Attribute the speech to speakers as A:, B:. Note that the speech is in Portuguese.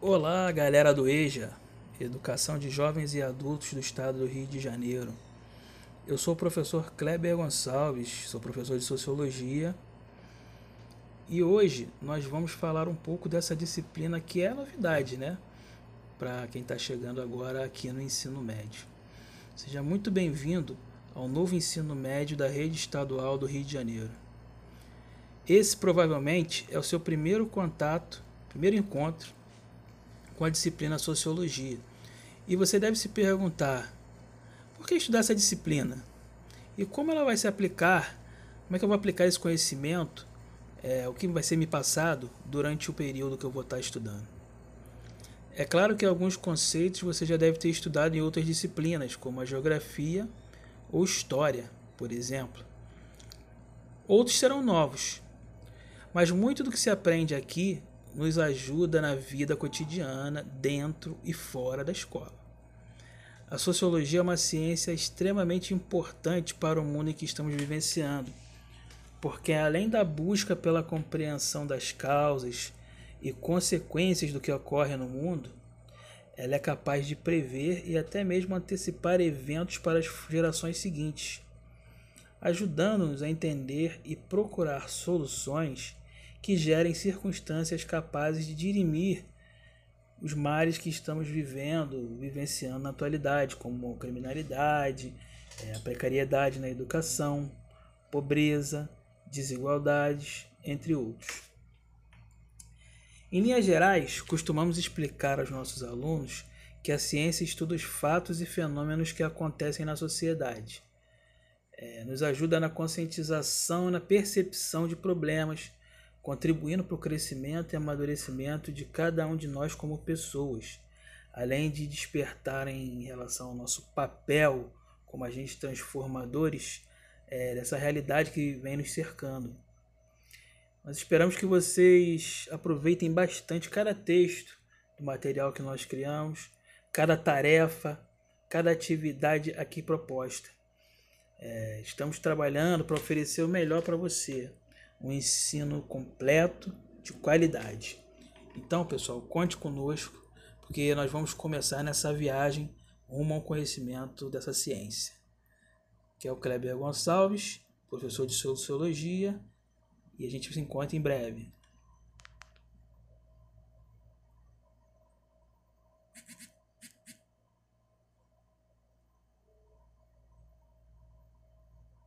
A: Olá, galera do EJA, Educação de Jovens e Adultos do Estado do Rio de Janeiro. Eu sou o professor Kleber Gonçalves, sou professor de Sociologia e hoje nós vamos falar um pouco dessa disciplina que é novidade, né? Para quem está chegando agora aqui no ensino médio. Seja muito bem-vindo ao novo ensino médio da rede estadual do Rio de Janeiro. Esse provavelmente é o seu primeiro contato, primeiro encontro com a disciplina Sociologia. E você deve se perguntar: por que estudar essa disciplina? E como ela vai se aplicar? Como é que eu vou aplicar esse conhecimento? É, o que vai ser me passado durante o período que eu vou estar estudando? É claro que alguns conceitos você já deve ter estudado em outras disciplinas, como a geografia ou história, por exemplo. Outros serão novos, mas muito do que se aprende aqui nos ajuda na vida cotidiana, dentro e fora da escola. A sociologia é uma ciência extremamente importante para o mundo em que estamos vivenciando, porque além da busca pela compreensão das causas e consequências do que ocorre no mundo, ela é capaz de prever e até mesmo antecipar eventos para as gerações seguintes, ajudando-nos a entender e procurar soluções que gerem circunstâncias capazes de dirimir os males que estamos vivendo, vivenciando na atualidade, como criminalidade, é, a precariedade na educação, pobreza, desigualdades, entre outros. Em linhas gerais, costumamos explicar aos nossos alunos que a ciência estuda os fatos e fenômenos que acontecem na sociedade. É, nos ajuda na conscientização e na percepção de problemas, contribuindo para o crescimento e amadurecimento de cada um de nós como pessoas, além de despertar em relação ao nosso papel como agentes transformadores é, dessa realidade que vem nos cercando. Nós esperamos que vocês aproveitem bastante cada texto do material que nós criamos, cada tarefa, cada atividade aqui proposta. É, estamos trabalhando para oferecer o melhor para você, um ensino completo, de qualidade. Então, pessoal, conte conosco, porque nós vamos começar nessa viagem rumo ao conhecimento dessa ciência. Que é o Kleber Gonçalves, professor de Sociologia e a gente se encontra em breve.